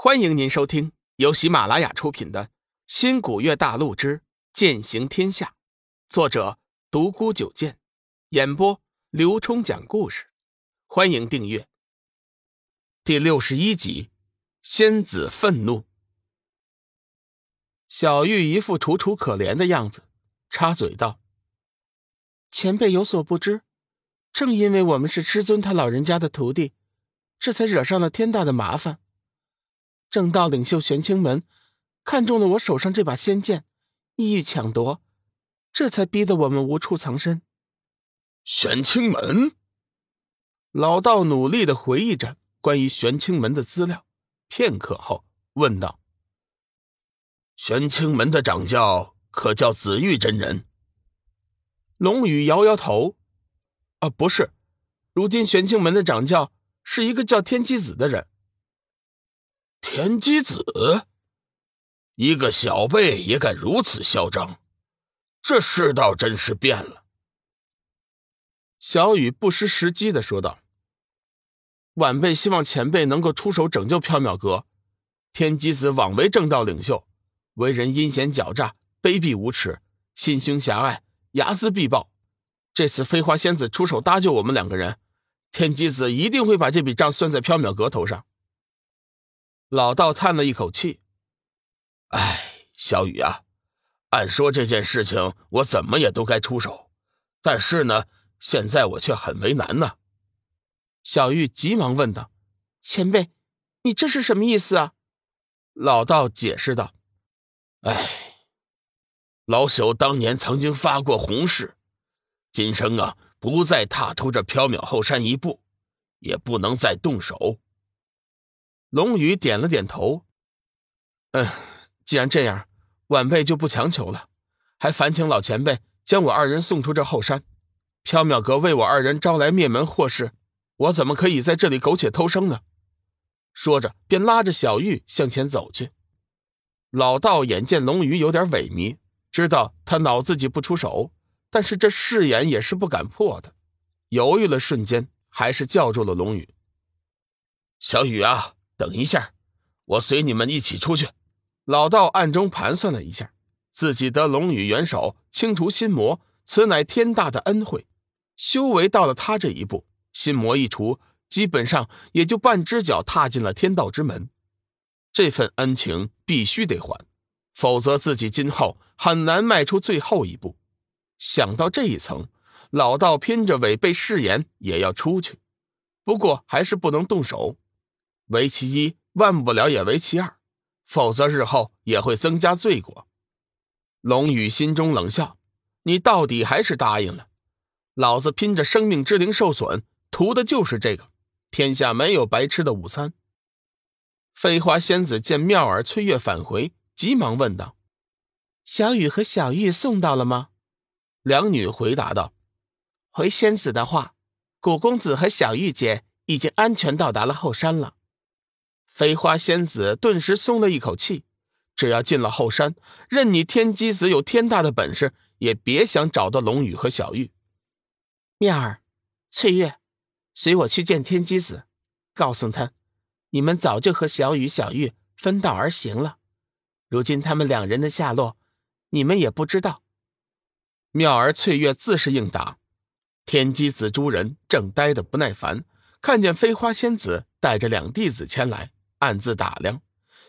欢迎您收听由喜马拉雅出品的《新古月大陆之剑行天下》，作者独孤九剑，演播刘冲讲故事。欢迎订阅。第六十一集，仙子愤怒。小玉一副楚楚可怜的样子，插嘴道：“前辈有所不知，正因为我们是师尊他老人家的徒弟，这才惹上了天大的麻烦。”正道领袖玄清门看中了我手上这把仙剑，意欲抢夺，这才逼得我们无处藏身。玄清门，老道努力的回忆着关于玄清门的资料，片刻后问道：“玄清门的掌教可叫紫玉真人？”龙宇摇摇头：“啊，不是，如今玄清门的掌教是一个叫天机子的人。”天机子，一个小辈也敢如此嚣张，这世道真是变了。小雨不失时机的说道：“晚辈希望前辈能够出手拯救缥缈阁。天机子枉为正道领袖，为人阴险狡诈、卑鄙无耻、心胸狭隘、睚眦必报。这次飞花仙子出手搭救我们两个人，天机子一定会把这笔账算在缥缈阁头上。”老道叹了一口气：“哎，小雨啊，按说这件事情我怎么也都该出手，但是呢，现在我却很为难呢。”小玉急忙问道：“前辈，你这是什么意思啊？”老道解释道：“哎，老朽当年曾经发过宏誓，今生啊，不再踏出这缥缈后山一步，也不能再动手。”龙宇点了点头，嗯，既然这样，晚辈就不强求了，还烦请老前辈将我二人送出这后山。缥缈阁为我二人招来灭门祸事，我怎么可以在这里苟且偷生呢？说着，便拉着小玉向前走去。老道眼见龙宇有点萎靡，知道他恼自己不出手，但是这誓言也是不敢破的，犹豫了瞬间，还是叫住了龙宇：“小雨啊！”等一下，我随你们一起出去。老道暗中盘算了一下，自己得龙宇元首清除心魔，此乃天大的恩惠。修为到了他这一步，心魔一除，基本上也就半只脚踏进了天道之门。这份恩情必须得还，否则自己今后很难迈出最后一步。想到这一层，老道拼着违背誓言也要出去，不过还是不能动手。为其一，万不了也为其二，否则日后也会增加罪过。龙宇心中冷笑：“你到底还是答应了？老子拼着生命之灵受损，图的就是这个。天下没有白吃的午餐。”飞花仙子见妙儿、翠月返回，急忙问道：“小雨和小玉送到了吗？”两女回答道：“回仙子的话，古公子和小玉姐已经安全到达了后山了。”飞花仙子顿时松了一口气，只要进了后山，任你天机子有天大的本事，也别想找到龙宇和小玉。妙儿、翠月，随我去见天机子，告诉他，你们早就和小雨、小玉分道而行了，如今他们两人的下落，你们也不知道。妙儿、翠月自是应答。天机子诸人正呆得不耐烦，看见飞花仙子带着两弟子前来。暗自打量，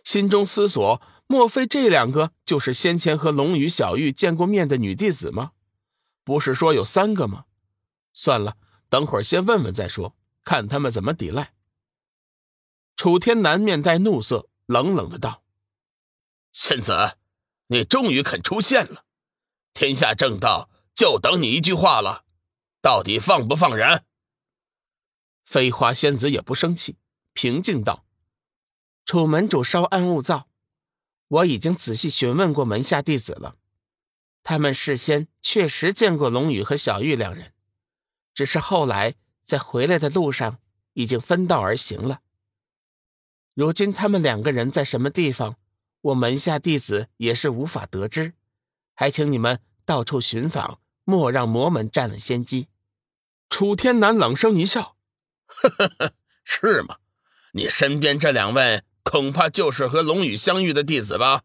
心中思索：莫非这两个就是先前和龙宇、小玉见过面的女弟子吗？不是说有三个吗？算了，等会儿先问问再说，看他们怎么抵赖。楚天南面带怒色，冷冷的道：“仙子，你终于肯出现了，天下正道就等你一句话了，到底放不放人？”飞花仙子也不生气，平静道。楚门主稍安勿躁，我已经仔细询问过门下弟子了，他们事先确实见过龙宇和小玉两人，只是后来在回来的路上已经分道而行了。如今他们两个人在什么地方，我门下弟子也是无法得知，还请你们到处寻访，莫让魔门占了先机。楚天南冷声一笑：“呵呵呵，是吗？你身边这两位？”恐怕就是和龙宇相遇的弟子吧。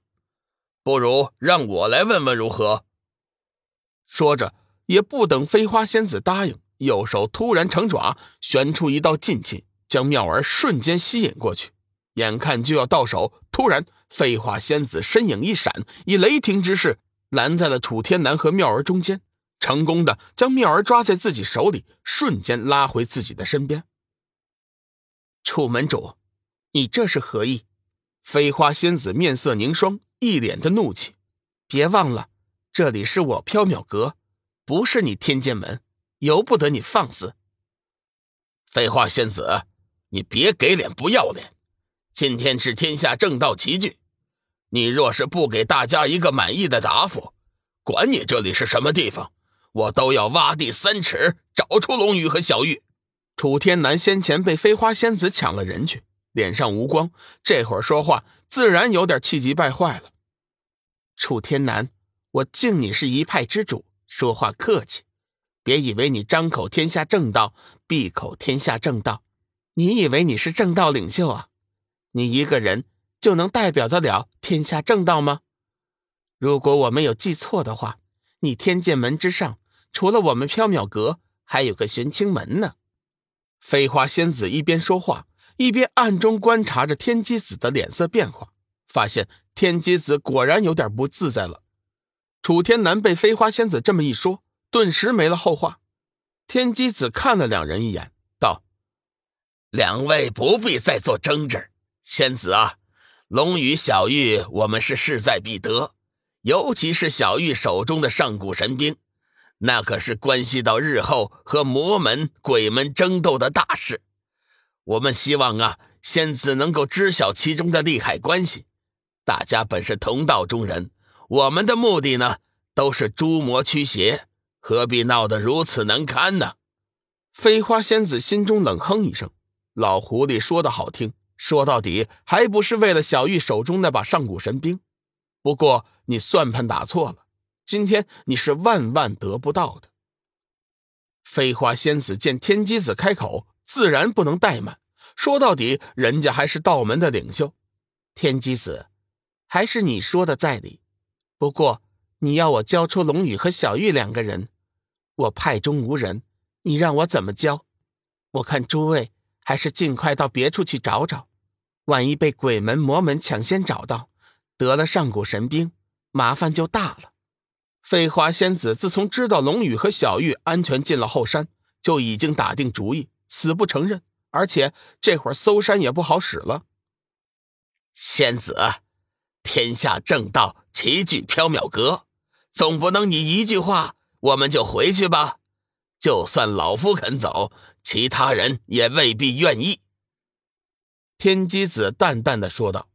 不如让我来问问如何？说着，也不等飞花仙子答应，右手突然成爪，旋出一道劲气，将妙儿瞬间吸引过去。眼看就要到手，突然飞花仙子身影一闪，以雷霆之势拦在了楚天南和妙儿中间，成功的将妙儿抓在自己手里，瞬间拉回自己的身边。楚门主，你这是何意？飞花仙子面色凝霜。一脸的怒气，别忘了，这里是我缥缈阁，不是你天剑门，由不得你放肆。飞花，仙子，你别给脸不要脸。今天是天下正道齐聚，你若是不给大家一个满意的答复，管你这里是什么地方，我都要挖地三尺找出龙宇和小玉。楚天南先前被飞花仙子抢了人去。脸上无光，这会儿说话自然有点气急败坏了。楚天南，我敬你是一派之主，说话客气，别以为你张口天下正道，闭口天下正道，你以为你是正道领袖啊？你一个人就能代表得了天下正道吗？如果我没有记错的话，你天剑门之上，除了我们缥缈阁，还有个玄清门呢。飞花仙子一边说话。一边暗中观察着天机子的脸色变化，发现天机子果然有点不自在了。楚天南被飞花仙子这么一说，顿时没了后话。天机子看了两人一眼，道：“两位不必再做争执。仙子啊，龙与、小玉，我们是势在必得。尤其是小玉手中的上古神兵，那可是关系到日后和魔门、鬼门争斗的大事。”我们希望啊，仙子能够知晓其中的利害关系。大家本是同道中人，我们的目的呢，都是诛魔驱邪，何必闹得如此难堪呢？飞花仙子心中冷哼一声：“老狐狸说的好听，说到底还不是为了小玉手中那把上古神兵。不过你算盘打错了，今天你是万万得不到的。”飞花仙子见天机子开口。自然不能怠慢。说到底，人家还是道门的领袖。天机子，还是你说的在理。不过，你要我交出龙宇和小玉两个人，我派中无人，你让我怎么交？我看诸位还是尽快到别处去找找。万一被鬼门魔门抢先找到，得了上古神兵，麻烦就大了。飞花仙子自从知道龙宇和小玉安全进了后山，就已经打定主意。死不承认，而且这会儿搜山也不好使了。仙子，天下正道齐聚缥缈阁，总不能你一句话我们就回去吧？就算老夫肯走，其他人也未必愿意。天机子淡淡的说道。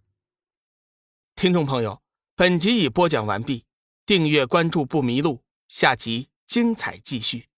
听众朋友，本集已播讲完毕，订阅关注不迷路，下集精彩继续。